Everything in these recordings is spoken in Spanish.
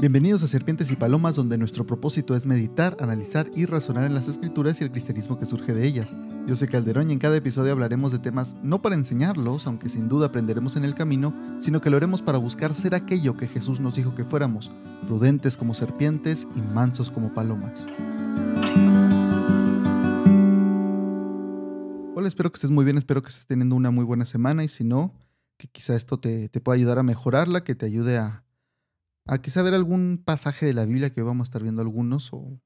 Bienvenidos a Serpientes y Palomas, donde nuestro propósito es meditar, analizar y razonar en las escrituras y el cristianismo que surge de ellas. Yo soy Calderón y en cada episodio hablaremos de temas no para enseñarlos, aunque sin duda aprenderemos en el camino, sino que lo haremos para buscar ser aquello que Jesús nos dijo que fuéramos, prudentes como serpientes y mansos como palomas. Hola, espero que estés muy bien, espero que estés teniendo una muy buena semana y si no, que quizá esto te, te pueda ayudar a mejorarla, que te ayude a a quizá ver algún pasaje de la Biblia, que hoy vamos a estar viendo algunos, o,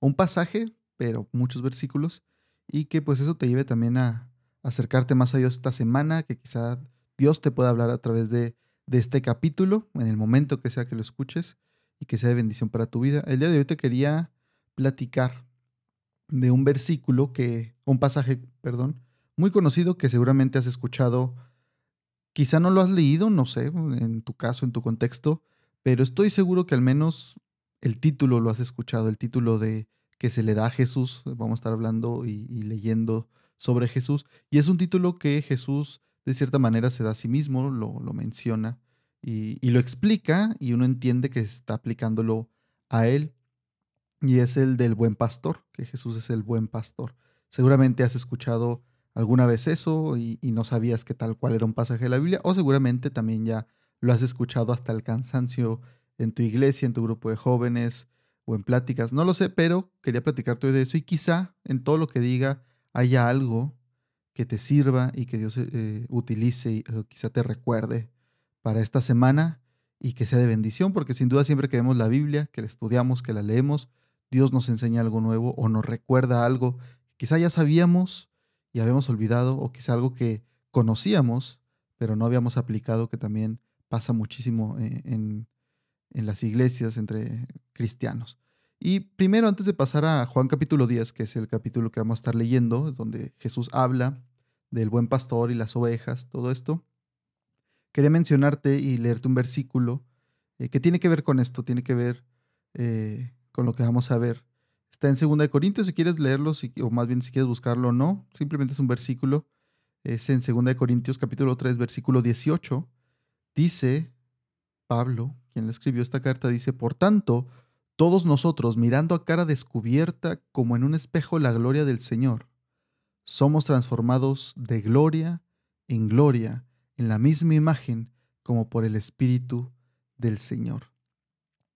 un pasaje, pero muchos versículos, y que pues eso te lleve también a, acercarte más a Dios esta semana, que quizá Dios te pueda hablar a través de, de este capítulo, en el momento que sea que lo escuches, y que sea de bendición para tu vida. El día de hoy te quería platicar de un versículo que, un pasaje, perdón, muy conocido que seguramente has escuchado, quizá no lo has leído, no sé, en tu caso, en tu contexto, pero estoy seguro que al menos el título lo has escuchado, el título de que se le da a Jesús, vamos a estar hablando y, leyendo sobre Jesús, y es un título que Jesús de cierta manera se da a sí mismo, lo, menciona y, y, lo explica y uno entiende que está aplicándolo a él, y es el del buen pastor, que Jesús es el buen pastor. Seguramente has escuchado alguna vez eso y, y no sabías que tal cual era un pasaje de la Biblia, o seguramente también ya lo has escuchado hasta el cansancio en tu iglesia, en tu grupo de jóvenes o en pláticas, no lo sé, pero quería platicarte hoy de eso y quizá en todo lo que diga haya algo que te sirva y que Dios eh, utilice y quizá te recuerde para esta semana y que sea de bendición, porque sin duda siempre que vemos la Biblia, que la estudiamos, que la leemos, Dios nos enseña algo nuevo o nos recuerda algo quizá ya sabíamos y habíamos olvidado o quizá algo que conocíamos, pero no habíamos aplicado que también pasa muchísimo eh, en, las iglesias entre cristianos. Y primero, antes de pasar a Juan capítulo 10, que es el capítulo que vamos a estar leyendo, donde Jesús habla del buen pastor y las ovejas, todo esto, quería mencionarte y leerte un versículo eh, que tiene que ver con esto, tiene que ver eh, con lo que vamos a ver. Está en 2 Corintios, si quieres leerlo, o más bien si quieres buscarlo o no, simplemente es un versículo. Es en 2 Corintios capítulo 3, versículo 18. Dice Pablo, quien le escribió esta carta, dice, por tanto, todos nosotros, mirando a cara descubierta como en un espejo la gloria del Señor, somos transformados de gloria en gloria, en la misma imagen como por el Espíritu del Señor.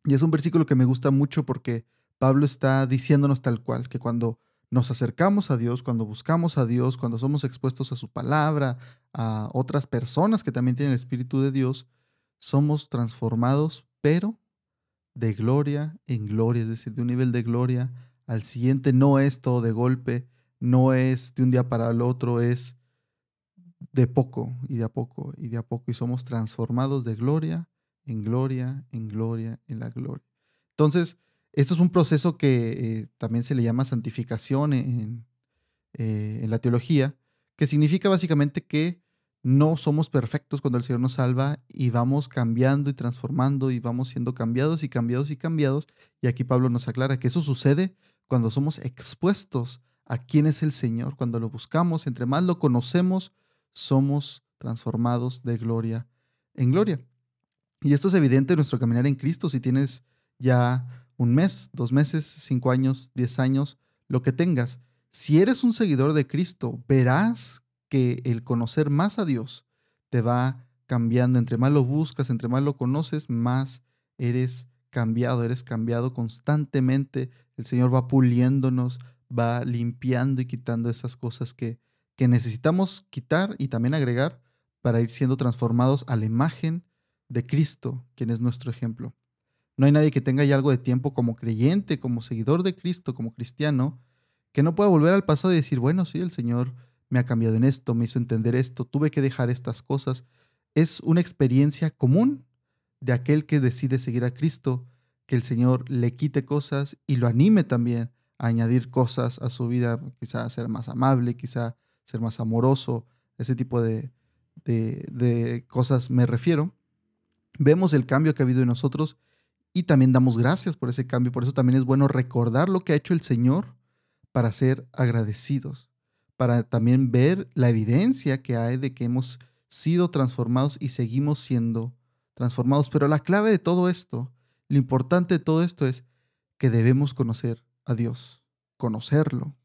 Y es un versículo que me gusta mucho porque Pablo está diciéndonos tal cual, que cuando nos acercamos a Dios, cuando buscamos a Dios, cuando somos expuestos a su palabra, a otras personas que también tienen el Espíritu de Dios, somos transformados, pero de gloria en gloria, es decir, de un nivel de gloria al siguiente. No es todo de golpe, no es de un día para el otro, es de poco y de a poco y de a poco. Y somos transformados de gloria en gloria, en gloria, en la gloria. Entonces, esto es un proceso que eh, también se le llama santificación en, eh, en, la teología, que significa básicamente que no somos perfectos cuando el Señor nos salva y vamos cambiando y transformando y vamos siendo cambiados y cambiados y cambiados. Y aquí Pablo nos aclara que eso sucede cuando somos expuestos a quién es el Señor, cuando lo buscamos, entre más lo conocemos, somos transformados de gloria en gloria. Y esto es evidente en nuestro caminar en Cristo. Si tienes ya un mes, dos meses, cinco años, diez años, lo que tengas. Si eres un seguidor de Cristo, verás que el conocer más a Dios te va cambiando. Entre más lo buscas, entre más lo conoces, más eres cambiado, eres cambiado constantemente. El Señor va puliéndonos, va limpiando y quitando esas cosas que, que necesitamos quitar y también agregar para ir siendo transformados a la imagen de Cristo, quien es nuestro ejemplo. No hay nadie que tenga ya algo de tiempo como creyente, como seguidor de Cristo, como cristiano, que no pueda volver al pasado y decir, bueno, sí, el Señor me ha cambiado en esto, me hizo entender esto, tuve que dejar estas cosas. Es una experiencia común de aquel que decide seguir a Cristo, que el Señor le quite cosas y lo anime también a añadir cosas a su vida, quizá ser más amable, quizá ser más amoroso, ese tipo de, de, de cosas me refiero. Vemos el cambio que ha habido en nosotros y también damos gracias por ese cambio. Por eso también es bueno recordar lo que ha hecho el Señor para ser agradecidos, para también ver la evidencia que hay de que hemos sido transformados y seguimos siendo transformados. Pero la clave de todo esto, Lo importante de todo esto es que debemos conocer a Dios, conocerlo,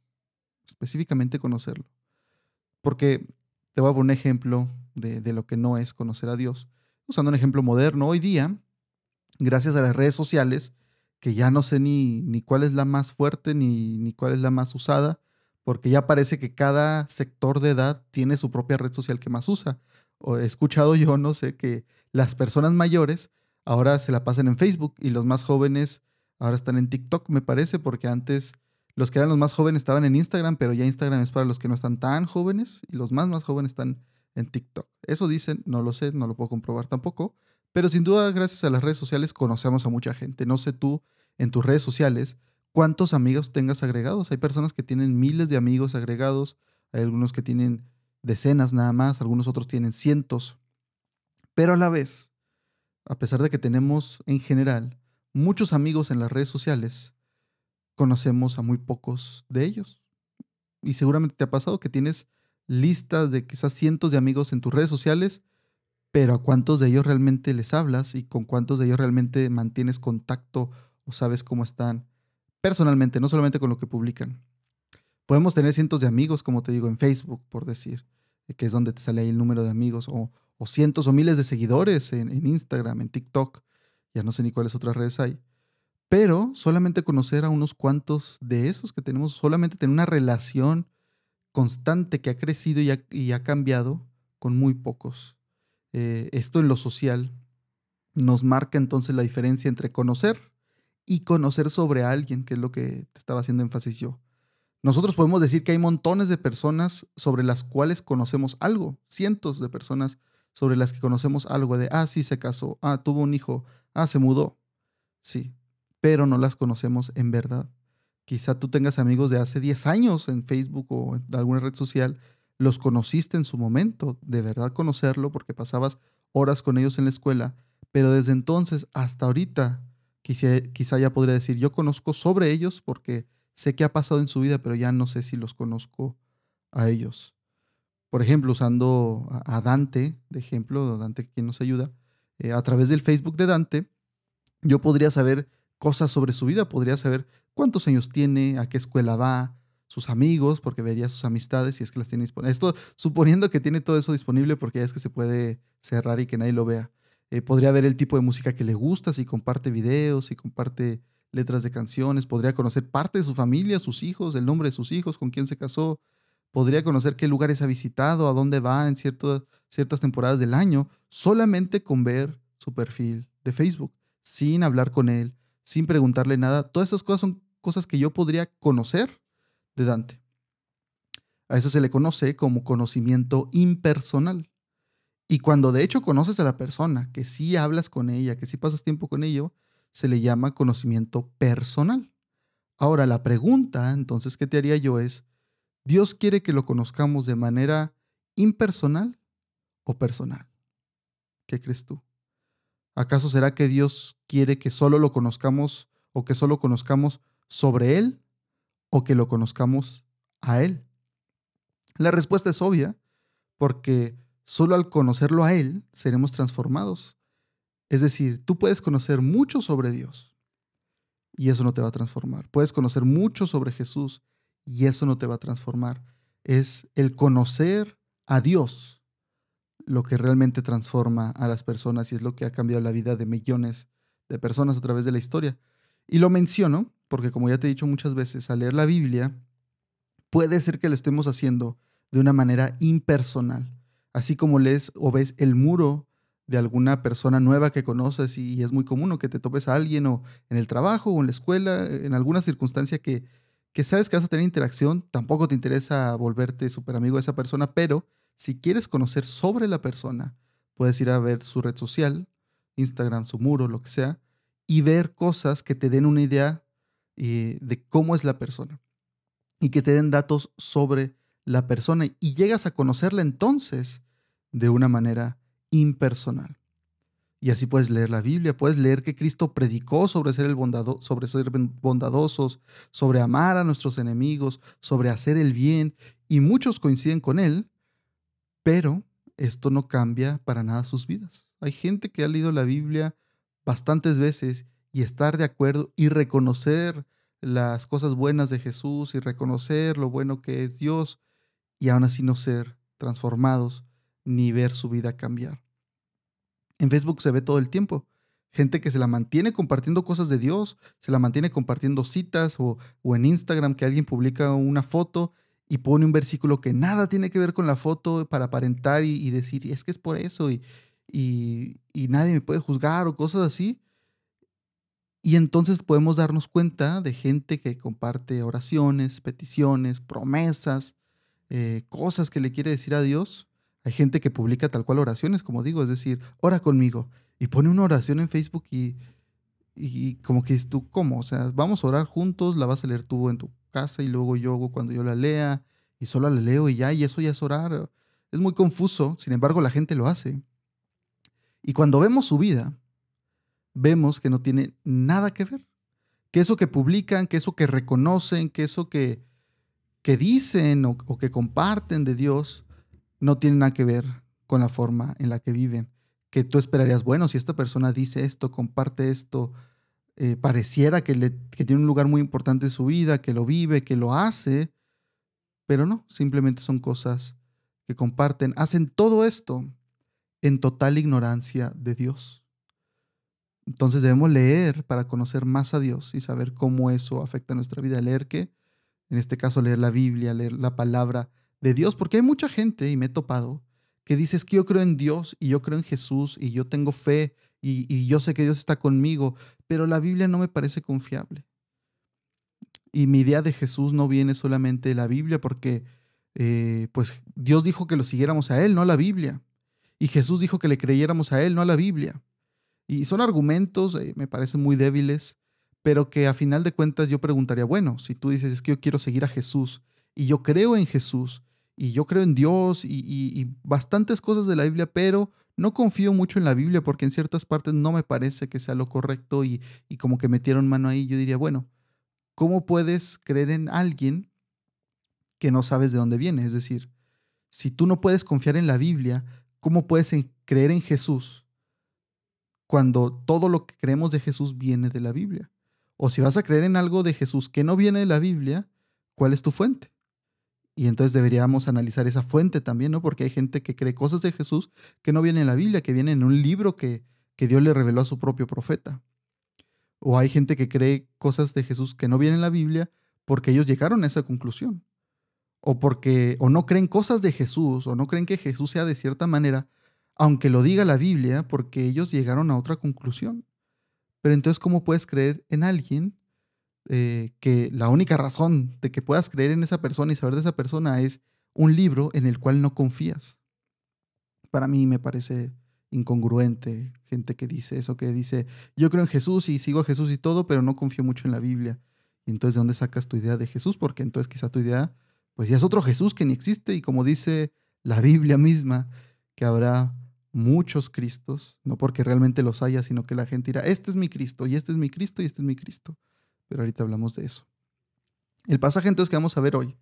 específicamente conocerlo. Porque te voy a poner un ejemplo de, de, lo que no es conocer a Dios. Usando un ejemplo moderno, hoy día, gracias a las redes sociales, que ya no sé ni, ni cuál es la más fuerte ni, ni cuál es la más usada, porque ya parece que cada sector de edad tiene su propia red social que más usa. O he escuchado yo, no sé, que las personas mayores ahora se la pasan en Facebook y los más jóvenes ahora están en TikTok, me parece, porque antes los que eran los más jóvenes estaban en Instagram, pero ya Instagram es para los que no están tan jóvenes y los más más jóvenes están en TikTok. Eso dicen, no lo sé, no lo puedo comprobar tampoco, pero sin duda gracias a las redes sociales conocemos a mucha gente. No sé tú en tus redes sociales cuántos amigos tengas agregados. Hay personas que tienen miles de amigos agregados, hay algunos que tienen decenas nada más, algunos otros tienen cientos. Pero a la vez, a pesar de que tenemos en general muchos amigos en las redes sociales, conocemos a muy pocos de ellos. Y seguramente te ha pasado que tienes listas de quizás cientos de amigos en tus redes sociales, pero a cuántos de ellos realmente les hablas y con cuántos de ellos realmente mantienes contacto o sabes cómo están personalmente, no solamente con lo que publican. Podemos tener cientos de amigos, como te digo, en Facebook, por decir, que es donde te sale ahí el número de amigos, o, cientos o miles de seguidores en, en Instagram, en TikTok, ya no sé ni cuáles otras redes hay pero solamente conocer a unos cuantos de esos que tenemos, solamente tener una relación constante que ha crecido y ha, cambiado con muy pocos. Eh, esto en lo social nos marca entonces la diferencia entre conocer y conocer sobre alguien, que es lo que te estaba haciendo énfasis yo. Nosotros podemos decir que hay montones de personas sobre las cuales conocemos algo, cientos de personas sobre las que conocemos algo de, ah, sí, se casó, ah, tuvo un hijo, ah, se mudó. Sí, pero no las conocemos en verdad. Quizá tú tengas amigos de hace 10 años en Facebook o en alguna red social, los conociste en su momento, de verdad conocerlo porque pasabas horas con ellos en la escuela, pero desde entonces hasta ahorita quizá, quizá ya podría decir, yo conozco sobre ellos porque sé qué ha pasado en su vida, pero ya no sé si los conozco a ellos. Por ejemplo, usando a Dante, de ejemplo, Dante quien nos ayuda, eh, a través del Facebook de Dante, yo podría saber cosas sobre su vida. Podría saber cuántos años tiene, a qué escuela va, sus amigos, porque vería sus amistades si es que las tiene disponibles. Esto suponiendo que tiene todo eso disponible porque ya es que se puede cerrar y que nadie lo vea. Eh, podría ver el tipo de música que le gusta, si comparte videos, si comparte letras de canciones, podría conocer parte de su familia, sus hijos, el nombre de sus hijos, con quién se casó, podría conocer qué lugares ha visitado, a dónde va en ciertas temporadas del año, solamente con ver su perfil de Facebook, sin hablar con él, sin preguntarle nada. Todas esas cosas son cosas que yo podría conocer de Dante. A eso se le conoce como conocimiento impersonal. Y cuando de hecho conoces a la persona, que sí hablas con ella, que sí pasas tiempo con ello, se le llama conocimiento personal. Ahora, la pregunta entonces que te haría yo es, ¿Dios quiere que lo conozcamos de manera impersonal o personal? ¿Qué crees tú? ¿Acaso será que Dios quiere que solo lo conozcamos o que solo conozcamos sobre Él o que lo conozcamos a Él? La respuesta es obvia, porque solo al conocerlo a Él seremos transformados. Es decir, tú puedes conocer mucho sobre Dios y eso no te va a transformar. Puedes conocer mucho sobre Jesús y eso no te va a transformar. Es el conocer a Dios lo que realmente transforma a las personas y es lo que ha cambiado la vida de millones de personas a través de la historia. Y lo menciono porque, como ya te he dicho muchas veces, al leer la Biblia, puede ser que lo estemos haciendo de una manera impersonal, así como lees o ves el muro de alguna persona nueva que conoces y es muy común que te topes a alguien o en el trabajo o en la escuela, en alguna circunstancia que, que sabes que vas a tener interacción, tampoco te interesa volverte súper amigo de esa persona, pero si quieres conocer sobre la persona, puedes ir a ver su red social, Instagram, su muro, lo que sea, y ver cosas que te den una idea eh, de cómo es la persona y que te den datos sobre la persona y llegas a conocerla entonces de una manera impersonal. Y así puedes leer la Biblia, puedes leer que Cristo predicó sobre ser, el sobre ser bondadosos, sobre amar a nuestros enemigos, sobre hacer el bien, y muchos coinciden con él, pero esto no cambia para nada sus vidas. Hay gente que ha leído la Biblia bastantes veces y estar de acuerdo y reconocer las cosas buenas de Jesús y reconocer lo bueno que es Dios y aún así no ser transformados ni ver su vida cambiar. En Facebook se ve todo el tiempo. Gente que se la mantiene compartiendo cosas de Dios, se la mantiene compartiendo citas o, en Instagram que alguien publica una foto y pone un versículo que nada tiene que ver con la foto para aparentar y, decir, es que es por eso y, y, nadie me puede juzgar o cosas así. Y entonces podemos darnos cuenta de gente que comparte oraciones, peticiones, promesas, eh, cosas que le quiere decir a Dios. Hay gente que publica tal cual oraciones, como digo, es decir, ora conmigo. Y pone una oración en Facebook y, y como que es tú, ¿cómo? O sea, vamos a orar juntos, la vas a leer tú en tu casa y luego yo cuando yo la lea y solo la leo y ya, y eso ya es orar. Es muy confuso, sin embargo la gente lo hace. Y cuando vemos su vida, vemos que no tiene nada que ver. Que eso que publican, que eso que reconocen, que eso que, que dicen o, que comparten de Dios, no tiene nada que ver con la forma en la que viven. Que tú esperarías, bueno, si esta persona dice esto, comparte esto, eh, pareciera que, le, que tiene un lugar muy importante en su vida, que lo vive, que lo hace, pero no, simplemente son cosas que comparten. Hacen todo esto en total ignorancia de Dios. Entonces debemos leer para conocer más a Dios y saber cómo eso afecta nuestra vida. Leer qué? En este caso, leer la Biblia, leer la palabra de Dios, porque hay mucha gente, y me he topado, que dice que yo creo en Dios y yo creo en Jesús y yo tengo fe y, y yo sé que Dios está conmigo, pero la Biblia no me parece confiable. Y mi idea de Jesús no viene solamente de la Biblia, porque eh, pues Dios dijo que lo siguiéramos a Él, no a la Biblia. Y Jesús dijo que le creyéramos a Él, no a la Biblia. Y son argumentos, eh, me parecen muy débiles, pero que a final de cuentas yo preguntaría, bueno, si tú dices es que yo quiero seguir a Jesús y yo creo en Jesús y yo creo en Dios y, bastantes cosas de la Biblia, pero no confío mucho en la Biblia porque en ciertas partes no me parece que sea lo correcto y, y como que metieron mano ahí, yo diría, bueno, ¿cómo puedes creer en alguien que no sabes de dónde viene? Es decir, si tú no puedes confiar en la Biblia, ¿cómo puedes creer en Jesús cuando todo lo que creemos de Jesús viene de la Biblia. O si vas a creer en algo de Jesús que no viene de la Biblia, ¿cuál es tu fuente? Y entonces deberíamos analizar esa fuente también, ¿no? Porque hay gente que cree cosas de Jesús que no vienen en la Biblia, que vienen en un libro que, que Dios le reveló a su propio profeta. O hay gente que cree cosas de Jesús que no vienen en la Biblia porque ellos llegaron a esa conclusión. O porque o no creen cosas de Jesús, o no creen que Jesús sea de cierta manera, aunque lo diga la Biblia, porque ellos llegaron a otra conclusión. Pero entonces, ¿cómo puedes creer en alguien eh, que la única razón de que puedas creer en esa persona y saber de esa persona es un libro en el cual no confías? Para mí me parece incongruente gente que dice eso, que dice, yo creo en Jesús y sigo a Jesús y todo, pero no confío mucho en la Biblia. Entonces, ¿de dónde sacas tu idea de Jesús? Porque entonces quizá tu idea, pues ya es otro Jesús que ni existe y como dice la Biblia misma, que habrá muchos Cristos, no porque realmente los haya, sino que la gente dirá, este es mi Cristo, y este es mi Cristo, y este es mi Cristo. Pero ahorita hablamos de eso. El pasaje entonces que vamos a ver hoy,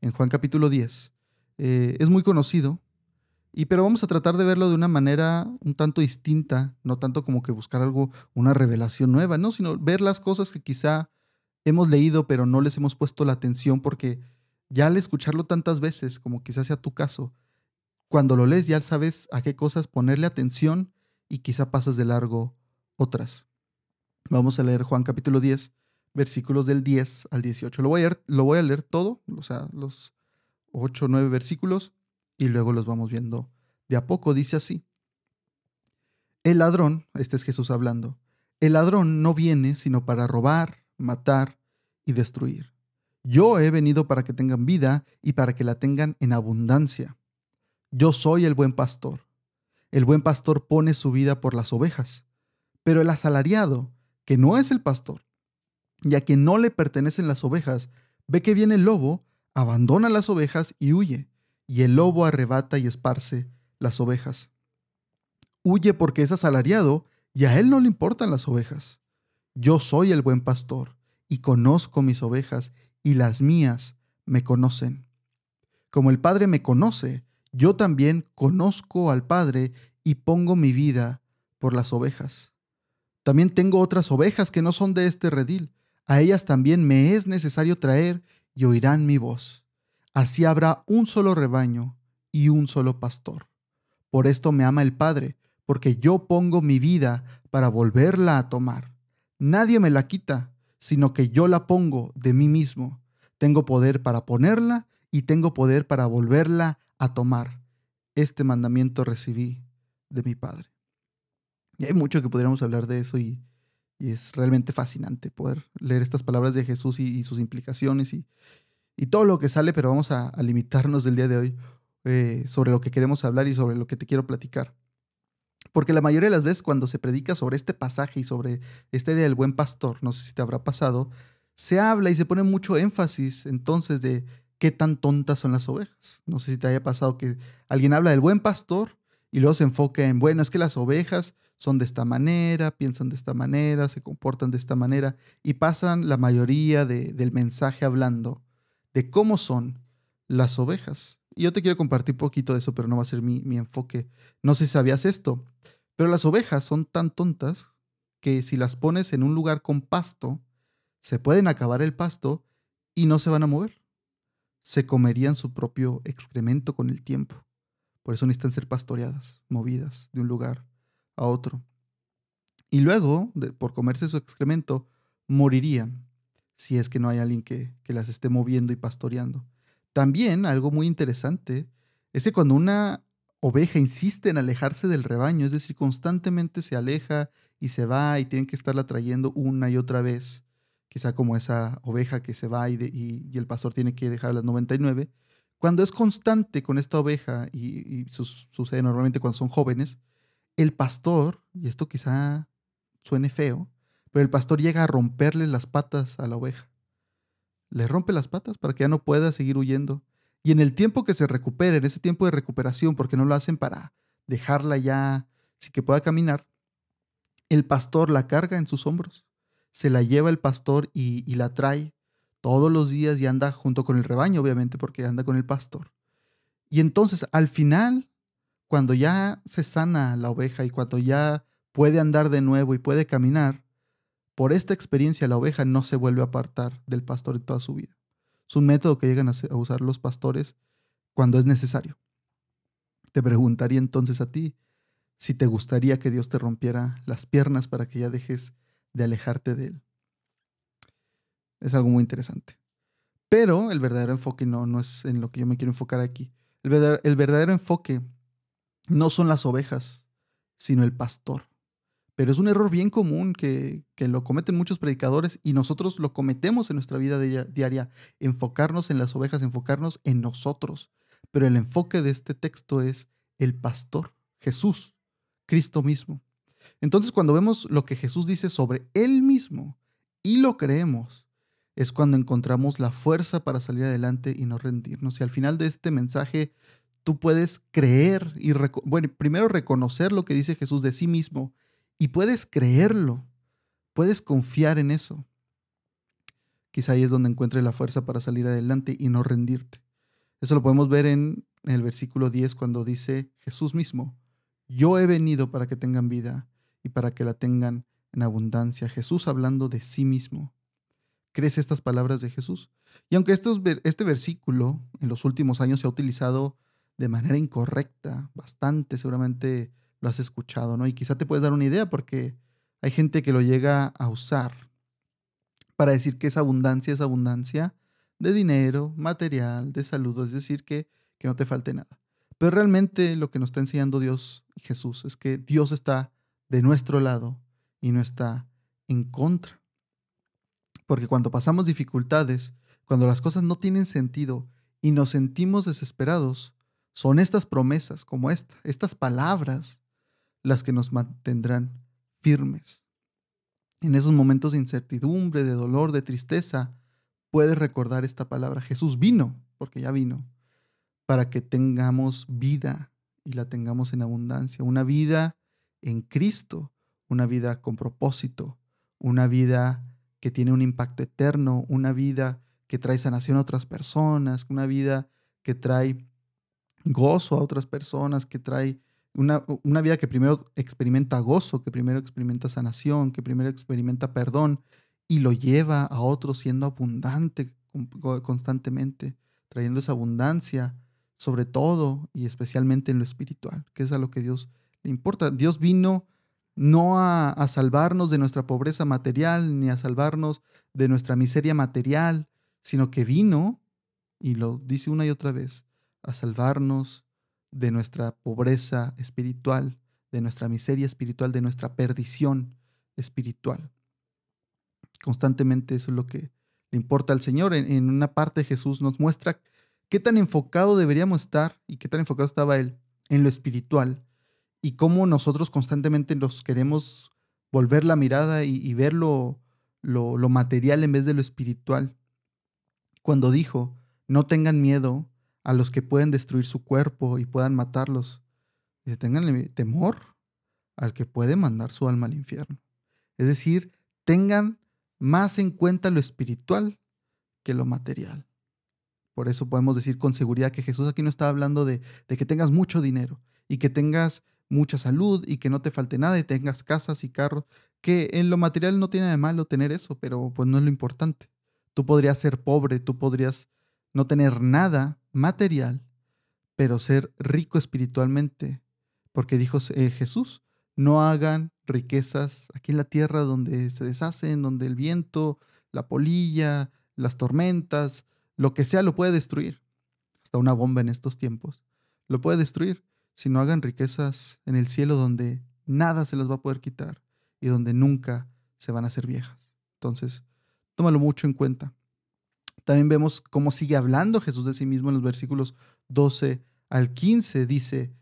en Juan capítulo 10, eh, es muy conocido, y, pero vamos a tratar de verlo de una manera un tanto distinta, no tanto como que buscar algo, una revelación nueva, no, sino ver las cosas que quizá hemos leído, pero no les hemos puesto la atención porque ya al escucharlo tantas veces, como quizás sea tu caso, cuando lo lees ya sabes a qué cosas ponerle atención y quizá pasas de largo otras. Vamos a leer Juan capítulo 10, versículos del 10 al 18. Lo voy a leer, lo voy a leer todo, o sea, los 8 o 9 versículos, y luego los vamos viendo de a poco. Dice así. El ladrón, este es Jesús hablando, el ladrón no viene sino para robar, matar y destruir. Yo he venido para que tengan vida y para que la tengan en abundancia. Yo soy el buen pastor. El buen pastor pone su vida por las ovejas. Pero el asalariado, que no es el pastor, y a quien no le pertenecen las ovejas, ve que viene el lobo, abandona las ovejas y huye, y el lobo arrebata y esparce las ovejas. Huye porque es asalariado y a él no le importan las ovejas. Yo soy el buen pastor y conozco mis ovejas y las mías me conocen. Como el Padre me conoce, yo también conozco al Padre y pongo mi vida por las ovejas. También tengo otras ovejas que no son de este redil. A ellas también me es necesario traer y oirán mi voz. Así habrá un solo rebaño y un solo pastor. Por esto me ama el Padre, porque yo pongo mi vida para volverla a tomar. Nadie me la quita, sino que yo la pongo de mí mismo. Tengo poder para ponerla y tengo poder para volverla a tomar. Este mandamiento recibí de mi Padre. Y hay mucho que podríamos hablar de eso y, es realmente fascinante poder leer estas palabras de Jesús y, sus implicaciones y, todo lo que sale, pero vamos a, limitarnos del día de hoy eh, sobre lo que queremos hablar y sobre lo que te quiero platicar. Porque la mayoría de las veces cuando se predica sobre este pasaje y sobre esta idea del buen pastor, no sé si te habrá pasado, se habla y se pone mucho énfasis entonces de qué tan tontas son las ovejas. No sé si te haya pasado que alguien habla del buen pastor y luego se enfoca en, bueno, es que las ovejas son de esta manera, piensan de esta manera, se comportan de esta manera y pasan la mayoría del mensaje hablando de cómo son las ovejas. Y yo te quiero compartir poquito de eso, pero no va a ser mi, mi enfoque. No sé si sabías esto, pero las ovejas son tan tontas que si las pones en un lugar con pasto, se pueden acabar el pasto y no se van a mover. Se comerían su propio excremento con el tiempo. Por eso necesitan ser pastoreadas, movidas de un lugar a otro. Y luego, por comerse su excremento, morirían si es que no hay alguien que, que las esté moviendo y pastoreando. También algo muy interesante es que cuando una oveja insiste en alejarse del rebaño, es decir, constantemente se aleja y se va y tienen que estarla trayendo una y otra vez, quizá como esa oveja que se va y, el pastor tiene que dejar a las 99, cuando es constante con esta oveja, y, sucede normalmente cuando son jóvenes, el pastor, y esto quizá suene feo, pero el pastor llega a romperle las patas a la oveja. Le rompe las patas para que ya no pueda seguir huyendo. Y en el tiempo que se recupere, en ese tiempo de recuperación, porque no lo hacen para dejarla ya, así que pueda caminar, el pastor la carga en sus hombros. Se la lleva el pastor y la trae todos los días y anda junto con el rebaño, obviamente, porque anda con el pastor. Y entonces, al final, cuando ya se sana la oveja y cuando ya puede andar de nuevo y puede caminar, por esta experiencia la oveja no se vuelve a apartar del pastor en toda su vida. Es un método que llegan a usar los pastores cuando es necesario. Te preguntaría entonces a ti si te gustaría que Dios te rompiera las piernas para que ya dejes de alejarte de Él. Es algo muy interesante. Pero el verdadero enfoque no, es en lo que yo me quiero enfocar aquí. El verdadero enfoque no son las ovejas, sino el pastor. Pero es un error bien común que, que, lo cometen muchos predicadores y nosotros lo cometemos en nuestra vida diaria, enfocarnos en las ovejas, enfocarnos en nosotros. Pero el enfoque de este texto es el pastor, Jesús, Cristo mismo. Entonces cuando vemos lo que Jesús dice sobre él mismo y lo creemos, es cuando encontramos la fuerza para salir adelante y no rendirnos. Y al final de este mensaje, tú puedes creer y, bueno, primero reconocer lo que dice Jesús de sí mismo y puedes creerlo, puedes confiar en eso. Quizá ahí es donde encuentres la fuerza para salir adelante y no rendirte. Eso lo podemos ver en el versículo 10 cuando dice Jesús mismo, yo he venido para que tengan vida y para que la tengan en abundancia. Jesús hablando de sí mismo crees estas palabras de Jesús. Y aunque este versículo en los últimos años se ha utilizado de manera incorrecta, bastante, seguramente lo has escuchado, ¿no? Y quizá te puedes dar una idea porque hay gente que lo llega a usar para decir que esa abundancia es abundancia de dinero, material, de salud, es decir, que, que no te falte nada. Pero realmente lo que nos está enseñando Dios y Jesús es que Dios está de nuestro lado y no está en contra. Porque cuando pasamos dificultades, cuando las cosas no tienen sentido y nos sentimos desesperados, son estas promesas como esta, estas palabras, las que nos mantendrán firmes. En esos momentos de incertidumbre, de dolor, de tristeza, puedes recordar esta palabra. Jesús vino, porque ya vino, para que tengamos vida y la tengamos en abundancia. Una vida en Cristo, una vida con propósito, una vida que tiene un impacto eterno, una vida que trae sanación a otras personas, una vida que trae gozo a otras personas, que trae Una, una, vida que primero experimenta gozo, que primero experimenta sanación, que primero experimenta perdón y lo lleva a otros siendo abundante constantemente, trayendo esa abundancia, sobre todo y especialmente en lo espiritual, que es a lo que Dios le importa. Dios vino no a, a salvarnos de nuestra pobreza material, ni a salvarnos de nuestra miseria material, sino que vino, y lo dice una y otra vez, a salvarnos de nuestra pobreza espiritual, de nuestra miseria espiritual, de nuestra perdición espiritual. Constantemente eso es lo que le importa al Señor. En, una parte Jesús nos muestra qué tan enfocado deberíamos estar y qué tan enfocado estaba Él en lo espiritual y cómo nosotros constantemente nos queremos volver la mirada y, ver lo, lo, material en vez de lo espiritual. Cuando dijo, no tengan miedo a los que pueden destruir su cuerpo y puedan matarlos. Dice, tengan temor al que puede mandar su alma al infierno. Es decir, tengan más en cuenta lo espiritual que lo material. Por eso podemos decir con seguridad que Jesús aquí no está hablando de, de, que tengas mucho dinero y que tengas mucha salud y que no te falte nada y tengas casas y carros, que en lo material no tiene de malo tener eso, pero pues no es lo importante. Tú podrías ser pobre, tú podrías no tener nada material, pero ser rico espiritualmente, porque dijo eh, Jesús, no hagan riquezas aquí en la tierra donde se deshacen, donde el viento, la polilla, las tormentas, lo que sea lo puede destruir. Hasta una bomba en estos tiempos lo puede destruir. Si no hagan riquezas en el cielo donde nada se las va a poder quitar y donde nunca se van a hacer viejas. Entonces, tómalo mucho en cuenta. También vemos cómo sigue hablando Jesús de sí mismo en los versículos 12 al 15. Dice,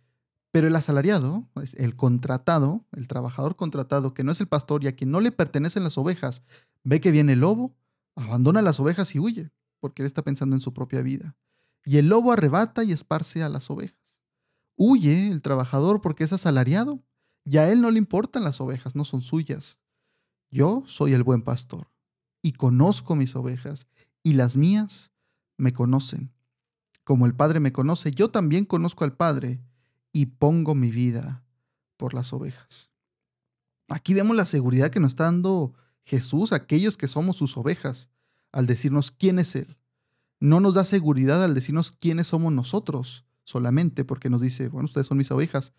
pero el asalariado, el contratado, el trabajador contratado, que no es el pastor y a quien no le pertenecen las ovejas, ve que viene el lobo, abandona las ovejas y huye, porque él está pensando en su propia vida. Y el lobo arrebata y esparce a las ovejas. Huye el trabajador porque es asalariado, y a él no le importan las ovejas, no son suyas. Yo soy el buen pastor, y conozco mis ovejas, y las mías me conocen. Como el Padre me conoce, yo también conozco al Padre y pongo mi vida por las ovejas. Aquí vemos la seguridad que nos está dando Jesús a aquellos que somos sus ovejas, al decirnos quién es Él. No nos da seguridad al decirnos quiénes somos nosotros solamente, porque nos dice, bueno, ustedes son mis ovejas,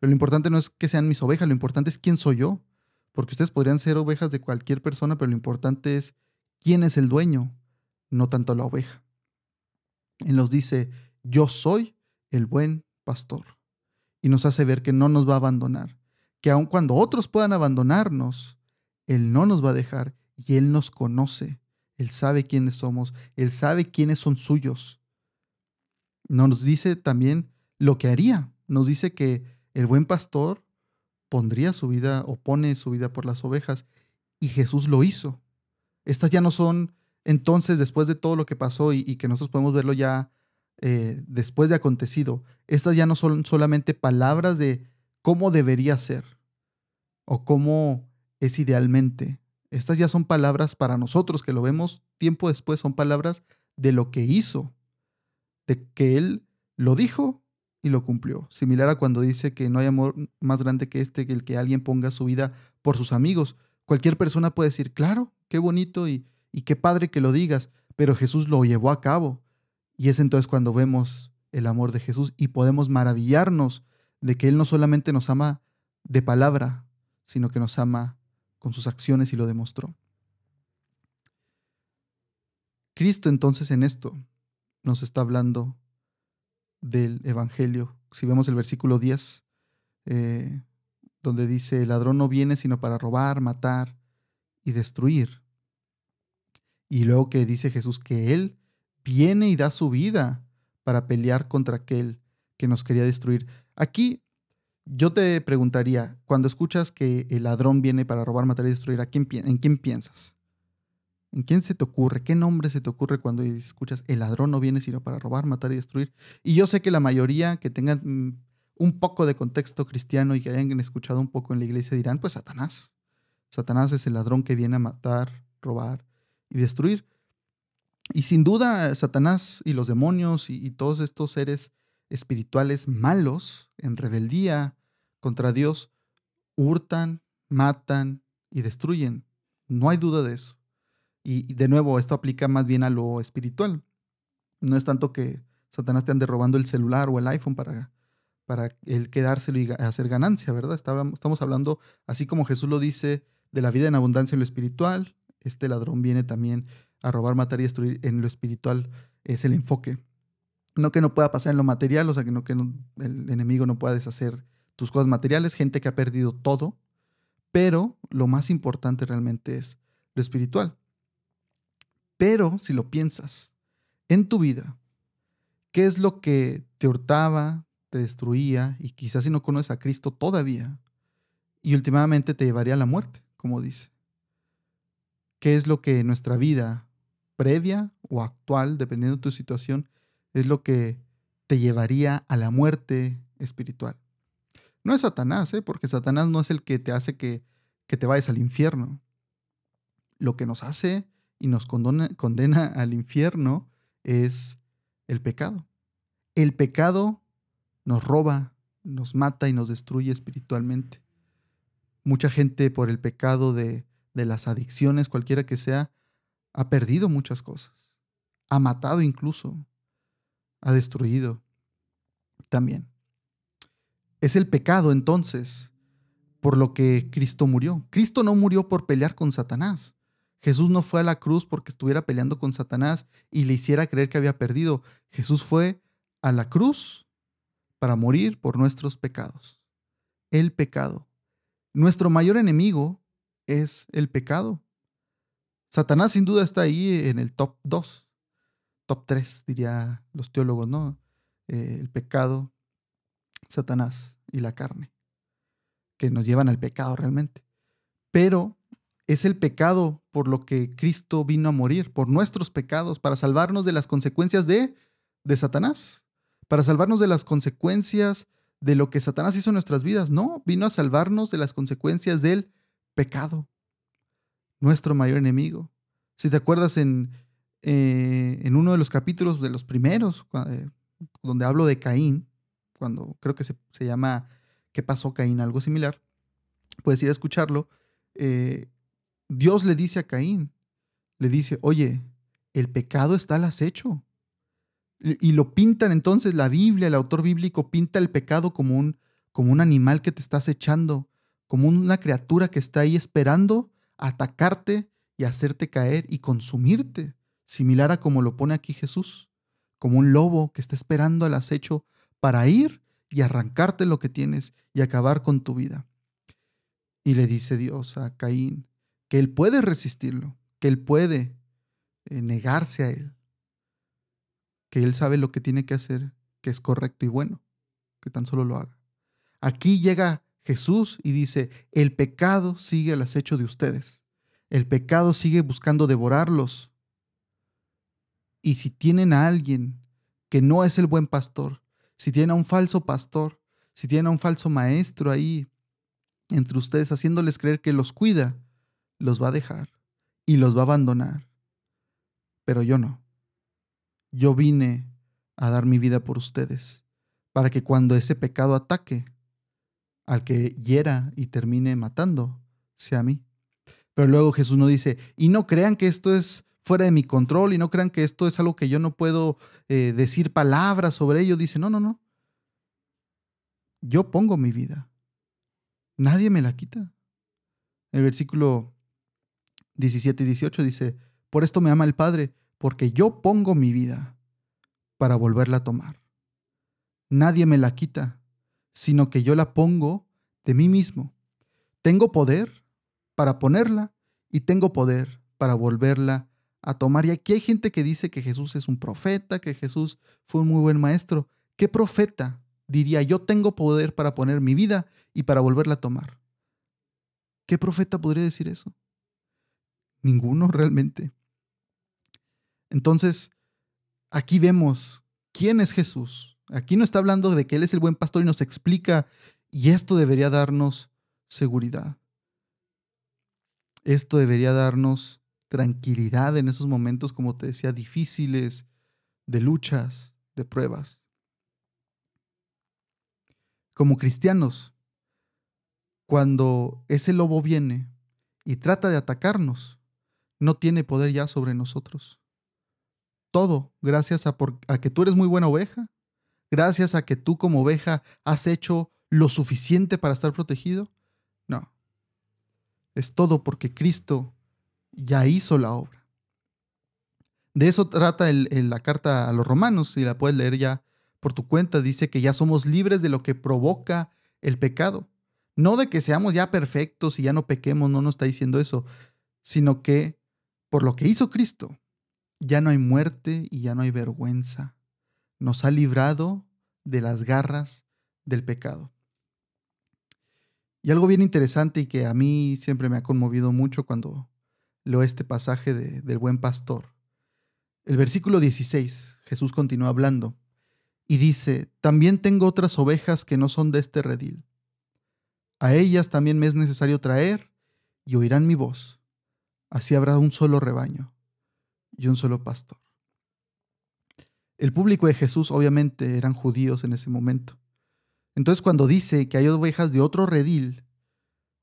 pero lo importante no es que sean mis ovejas, lo importante es quién soy yo, porque ustedes podrían ser ovejas de cualquier persona, pero lo importante es quién es el dueño, no tanto la oveja. Él nos dice, yo soy el buen pastor y nos hace ver que no nos va a abandonar, que aun cuando otros puedan abandonarnos, Él no nos va a dejar y Él nos conoce, Él sabe quiénes somos, Él sabe quiénes son suyos. Nos dice también lo que haría, nos dice que el buen pastor pondría su vida o pone su vida por las ovejas y Jesús lo hizo. Estas ya no son entonces, después de todo lo que pasó y, que nosotros podemos verlo ya eh, después de acontecido, estas ya no son solamente palabras de cómo debería ser o cómo es idealmente. Estas ya son palabras para nosotros que lo vemos tiempo después, son palabras de lo que hizo, de que Él lo dijo y lo cumplió. Similar a cuando dice que no hay amor más grande que este, que el que alguien ponga su vida por sus amigos. Cualquier persona puede decir, claro, qué bonito y, y qué padre que lo digas, pero Jesús lo llevó a cabo. Y es entonces cuando vemos el amor de Jesús y podemos maravillarnos de que Él no solamente nos ama de palabra, sino que nos ama con sus acciones y lo demostró. Cristo entonces en esto nos está hablando del Evangelio. Si vemos el versículo 10, eh, donde dice, el ladrón no viene sino para robar, matar y destruir. Y luego que dice Jesús que Él viene y da su vida para pelear contra aquel que nos quería destruir. Aquí yo te preguntaría, cuando escuchas que el ladrón viene para robar, matar y destruir, ¿a quién, ¿en quién piensas? ¿En quién se te ocurre? ¿Qué nombre se te ocurre cuando escuchas el ladrón no viene sino para robar, matar y destruir? Y yo sé que la mayoría que tengan mm, un poco de contexto cristiano y que hayan escuchado un poco en la iglesia dirán, pues Satanás. Satanás es el ladrón que viene a matar, robar y destruir. Y sin duda, Satanás y los demonios y, todos estos seres espirituales malos, en rebeldía contra Dios hurtan, matan y destruyen. No hay duda de eso. Y de nuevo, esto aplica más bien a lo espiritual. No es tanto que Satanás te ande robando el celular o el iPhone para, para él quedárselo y hacer ganancia, ¿verdad? Estamos hablando, así como Jesús lo dice, de la vida en abundancia en lo espiritual. Este ladrón viene también a robar, matar y destruir en lo espiritual. Es el enfoque. No que no pueda pasar en lo material, o sea, que no que el enemigo no pueda deshacer tus cosas materiales, gente que ha perdido todo, pero lo más importante realmente es lo espiritual. Pero si lo piensas en tu vida, ¿qué es lo que te hurtaba, te destruía y quizás si no conoces a Cristo todavía y últimamente te llevaría a la muerte, como dice? ¿Qué es lo que en nuestra vida previa o actual, dependiendo de tu situación, es lo que te llevaría a la muerte espiritual. No es Satanás, ¿eh? porque Satanás no es el que te hace que, que te vayas al infierno. Lo que nos hace y nos condena, condena al infierno es el pecado. El pecado nos roba, nos mata y nos destruye espiritualmente. Mucha gente por el pecado de, de las adicciones, cualquiera que sea, ha perdido muchas cosas. Ha matado incluso ha destruido también. Es el pecado entonces por lo que Cristo murió. Cristo no murió por pelear con Satanás. Jesús no fue a la cruz porque estuviera peleando con Satanás y le hiciera creer que había perdido. Jesús fue a la cruz para morir por nuestros pecados. El pecado. Nuestro mayor enemigo es el pecado. Satanás sin duda está ahí en el top 2 top 3, diría los teólogos, ¿no? Eh, el pecado, Satanás y la carne, que nos llevan al pecado realmente. Pero es el pecado por lo que Cristo vino a morir, por nuestros pecados, para salvarnos de las consecuencias de, de Satanás, para salvarnos de las consecuencias de lo que Satanás hizo en nuestras vidas. No, vino a salvarnos de las consecuencias del pecado, nuestro mayor enemigo. Si te acuerdas en eh, en uno de los capítulos de los primeros, eh, donde hablo de Caín, cuando creo que se, llama ¿Qué pasó Caín? Algo similar, puedes ir a escucharlo. Eh, Dios le dice a Caín, le dice, oye, el pecado está al acecho. Y lo pintan entonces, la Biblia, el autor bíblico pinta el pecado como un, como un animal que te está acechando, como una criatura que está ahí esperando atacarte y hacerte caer y consumirte similar a como lo pone aquí Jesús, como un lobo que está esperando al acecho para ir y arrancarte lo que tienes y acabar con tu vida. Y le dice Dios a Caín que él puede resistirlo, que él puede eh, negarse a él, que él sabe lo que tiene que hacer, que es correcto y bueno, que tan solo lo haga. Aquí llega Jesús y dice, el pecado sigue al acecho de ustedes, el pecado sigue buscando devorarlos, y si tienen a alguien que no es el buen pastor, si tienen a un falso pastor, si tienen a un falso maestro ahí entre ustedes haciéndoles creer que los cuida, los va a dejar y los va a abandonar. Pero yo no. Yo vine a dar mi vida por ustedes, para que cuando ese pecado ataque al que hiera y termine matando, sea a mí. Pero luego Jesús no dice, y no crean que esto es fuera de mi control y no crean que esto es algo que yo no puedo eh, decir palabras sobre ello. Dice, no, no, no. Yo pongo mi vida. Nadie me la quita. El versículo 17 y 18 dice, por esto me ama el Padre, porque yo pongo mi vida para volverla a tomar. Nadie me la quita, sino que yo la pongo de mí mismo. Tengo poder para ponerla y tengo poder para volverla a tomar. Y aquí hay gente que dice que Jesús es un profeta, que Jesús fue un muy buen maestro. ¿Qué profeta diría yo tengo poder para poner mi vida y para volverla a tomar? ¿Qué profeta podría decir eso? Ninguno realmente. Entonces, aquí vemos quién es Jesús. Aquí no está hablando de que Él es el buen pastor y nos explica, y esto debería darnos seguridad. Esto debería darnos tranquilidad en esos momentos, como te decía, difíciles, de luchas, de pruebas. Como cristianos, cuando ese lobo viene y trata de atacarnos, no tiene poder ya sobre nosotros. Todo gracias a, a que tú eres muy buena oveja, gracias a que tú como oveja has hecho lo suficiente para estar protegido. No, es todo porque Cristo ya hizo la obra. De eso trata la carta a los romanos, si la puedes leer ya por tu cuenta, dice que ya somos libres de lo que provoca el pecado. No de que seamos ya perfectos y ya no pequemos, no nos está diciendo eso, sino que por lo que hizo Cristo, ya no hay muerte y ya no hay vergüenza. Nos ha librado de las garras del pecado. Y algo bien interesante y que a mí siempre me ha conmovido mucho cuando leo este pasaje del buen pastor. El versículo 16, Jesús continúa hablando y dice, también tengo otras ovejas que no son de este redil. A ellas también me es necesario traer y oirán mi voz. Así habrá un solo rebaño y un solo pastor. El público de Jesús obviamente eran judíos en ese momento. Entonces cuando dice que hay ovejas de otro redil,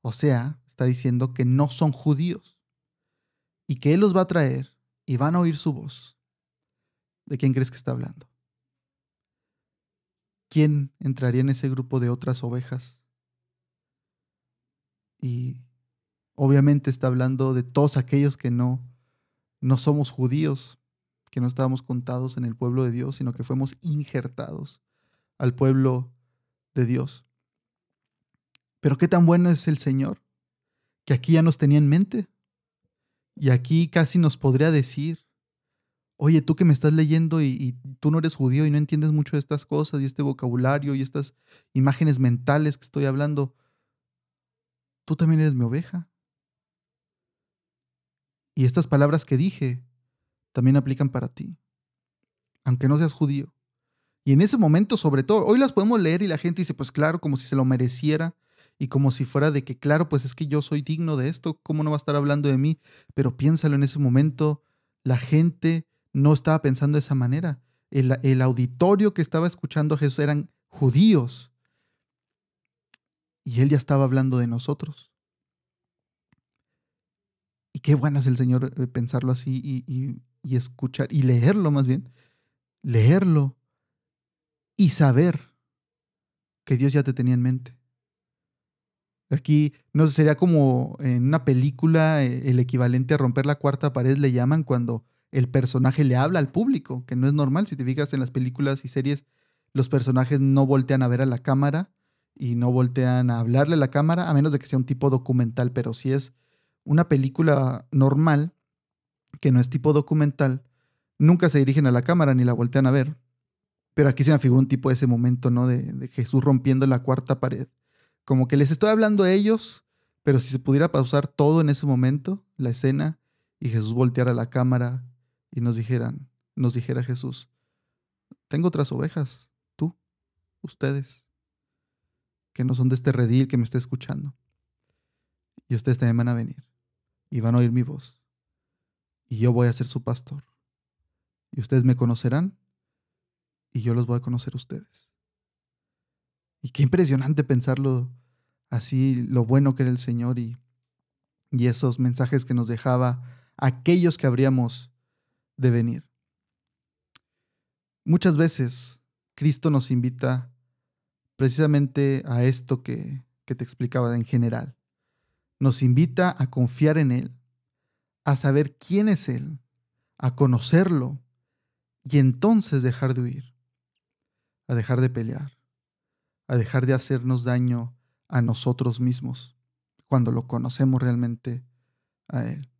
o sea, está diciendo que no son judíos y que Él los va a traer y van a oír su voz. ¿De quién crees que está hablando? ¿Quién entraría en ese grupo de otras ovejas? Y obviamente está hablando de todos aquellos que no, no somos judíos, que no estábamos contados en el pueblo de Dios, sino que fuimos injertados al pueblo de Dios. Pero qué tan bueno es el Señor, que aquí ya nos tenía en mente. Y aquí casi nos podría decir, oye, tú que me estás leyendo y, tú no eres judío y no entiendes mucho de estas cosas y este vocabulario y estas imágenes mentales que estoy hablando, tú también eres mi oveja. Y estas palabras que dije también aplican para ti, aunque no seas judío. Y en ese momento, sobre todo, hoy las podemos leer y la gente dice, pues claro, como si se lo mereciera y como si fuera de que, claro, pues es que yo soy digno de esto, ¿cómo no va a estar hablando de mí? Pero piénsalo en ese momento, la gente no estaba pensando de esa manera. El, el auditorio que estaba escuchando a Jesús eran judíos. Y él ya estaba hablando de nosotros. Y qué bueno es el Señor eh, pensarlo así y, y, y escuchar y leerlo más bien. Leerlo y saber que Dios ya te tenía en mente. Aquí no sé, sería como en una película eh, el equivalente a romper la cuarta pared le llaman cuando el personaje le habla al público, que no es normal. Si te fijas en las películas y series, los personajes no voltean a ver a la cámara y no voltean a hablarle a la cámara, a menos de que sea un tipo documental, pero si es una película normal, que no es tipo documental, nunca se dirigen a la cámara ni la voltean a ver, pero aquí se me figura un tipo de ese momento, ¿no? De, Jesús rompiendo la cuarta pared. Como que les estoy hablando a ellos, pero si se pudiera pausar todo en ese momento, la escena, y Jesús volteara la cámara y nos dijeran, nos dijera Jesús, tengo otras ovejas, tú, ustedes, que no son de este redil que me está escuchando. Y ustedes también van a venir y van a oír mi voz. Y yo voy a ser su pastor. Y ustedes me conocerán y yo los voy a conocer a ustedes. Y qué impresionante pensarlo así, lo bueno que era el Señor y, y esos mensajes que nos dejaba aquellos que habríamos de venir. Muchas veces Cristo nos invita precisamente a esto que, que te explicaba en general. Nos invita a confiar en Él, a saber quién es Él, a conocerlo y entonces dejar de huir a dejar de pelear, a dejar de hacernos daño a nosotros mismos cuando lo conocemos realmente a Él.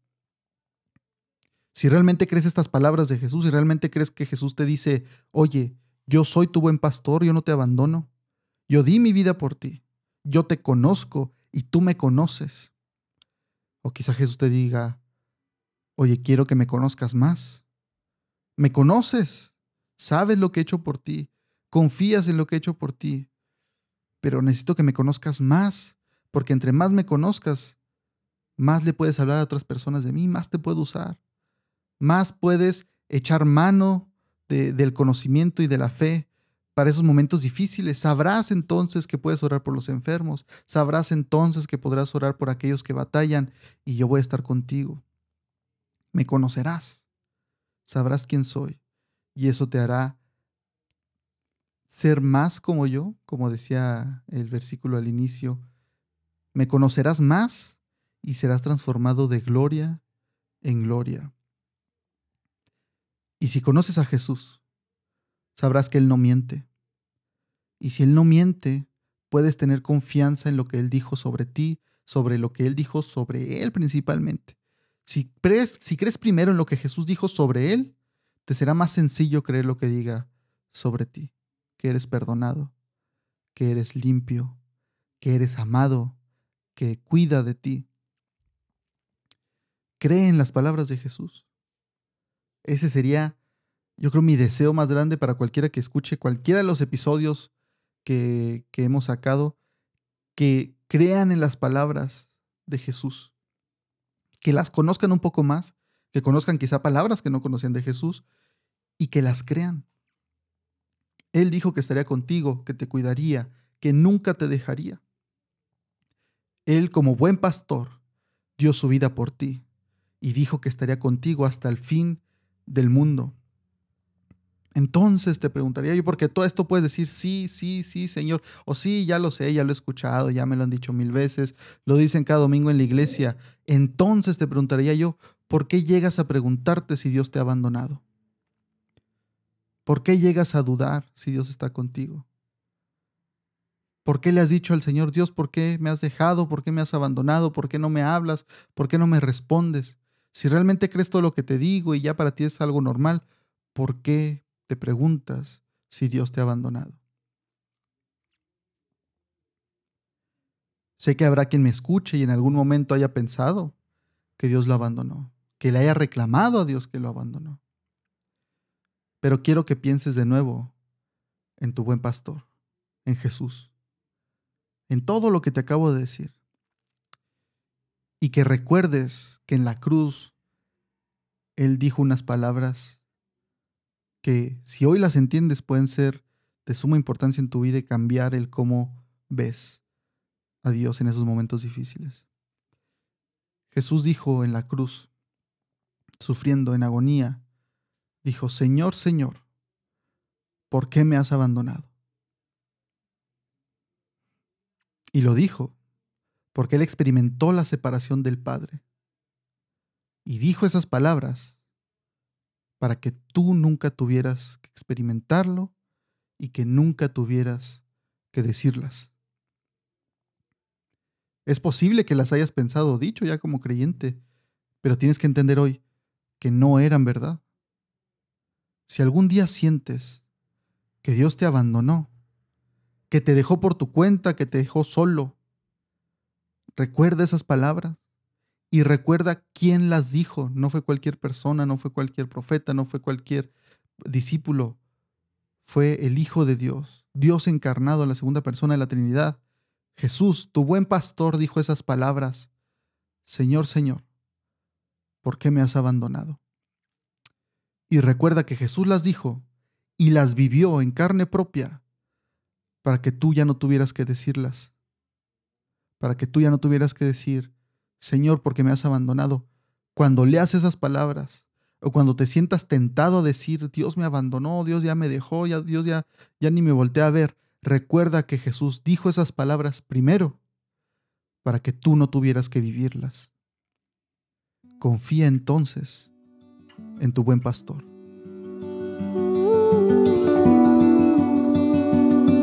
Si realmente crees estas palabras de Jesús, si realmente crees que Jesús te dice, oye, yo soy tu buen pastor, yo no te abandono, yo di mi vida por ti, yo te conozco y tú me conoces. O quizá Jesús te diga, oye, quiero que me conozcas más. Me conoces, sabes lo que he hecho por ti, confías en lo que he hecho por ti, pero necesito que me conozcas más, porque entre más me conozcas, más le puedes hablar a otras personas de mí, más te puedo usar, más puedes echar mano del conocimiento y de la fe para esos momentos difíciles. Sabrás entonces que puedes orar por los enfermos. Sabrás entonces que podrás orar por aquellos que batallan y yo voy a estar contigo. Me conocerás. Sabrás quién soy. Y eso te hará ser más como yo, como decía el versículo al inicio. Me conocerás más y serás transformado de gloria en gloria. Y si conoces a Jesús, sabrás que Él no miente. Y si Él no miente, puedes tener confianza en lo que Él dijo sobre ti, sobre lo que Él dijo sobre Él principalmente. Si crees, si crees primero en lo que Jesús dijo sobre Él, te será más sencillo creer lo que diga sobre ti, que eres perdonado, que eres limpio, que eres amado, que cuida de ti. Cree en las palabras de Jesús. Ese sería, yo creo, mi deseo más grande para cualquiera que escuche cualquiera de los episodios que, que hemos sacado, que crean en las palabras de Jesús, que las conozcan un poco más, que conozcan quizá palabras que no conocían de Jesús y que las crean. Él dijo que estaría contigo, que te cuidaría, que nunca te dejaría. Él como buen pastor dio su vida por ti y dijo que estaría contigo hasta el fin del mundo. Entonces te preguntaría yo, porque todo esto puedes decir, sí, sí, sí, Señor, o sí, ya lo sé, ya lo he escuchado, ya me lo han dicho mil veces, lo dicen cada domingo en la iglesia. Entonces te preguntaría yo, ¿por qué llegas a preguntarte si Dios te ha abandonado? ¿Por qué llegas a dudar si Dios está contigo? ¿Por qué le has dicho al Señor Dios, por qué me has dejado, por qué me has abandonado, por qué no me hablas, por qué no me respondes? Si realmente crees todo lo que te digo y ya para ti es algo normal, ¿por qué te preguntas si Dios te ha abandonado? Sé que habrá quien me escuche y en algún momento haya pensado que Dios lo abandonó, que le haya reclamado a Dios que lo abandonó. Pero quiero que pienses de nuevo en tu buen pastor, en Jesús, en todo lo que te acabo de decir y que recuerdes que en la cruz Él dijo unas palabras que si hoy las entiendes pueden ser de suma importancia en tu vida y cambiar el cómo ves a Dios en esos momentos difíciles. Jesús dijo en la cruz, sufriendo en agonía, dijo, Señor, Señor, ¿por qué me has abandonado? Y lo dijo porque él experimentó la separación del Padre. Y dijo esas palabras para que tú nunca tuvieras que experimentarlo y que nunca tuvieras que decirlas. Es posible que las hayas pensado o dicho ya como creyente, pero tienes que entender hoy que no eran verdad. Si algún día sientes que Dios te abandonó, que te dejó por tu cuenta, que te dejó solo, Recuerda esas palabras y recuerda quién las dijo. No fue cualquier persona, no fue cualquier profeta, no fue cualquier discípulo. Fue el Hijo de Dios, Dios encarnado, la segunda persona de la Trinidad. Jesús, tu buen pastor, dijo esas palabras. Señor, Señor, ¿por qué me has abandonado? Y recuerda que Jesús las dijo y las vivió en carne propia para que tú ya no tuvieras que decirlas para que tú ya no tuvieras que decir, Señor, porque me has abandonado. Cuando leas esas palabras, o cuando te sientas tentado a decir, Dios me abandonó, Dios ya me dejó, ya, Dios ya, ya ni me volteé a ver, recuerda que Jesús dijo esas palabras primero para que tú no tuvieras que vivirlas. Confía entonces en tu buen pastor.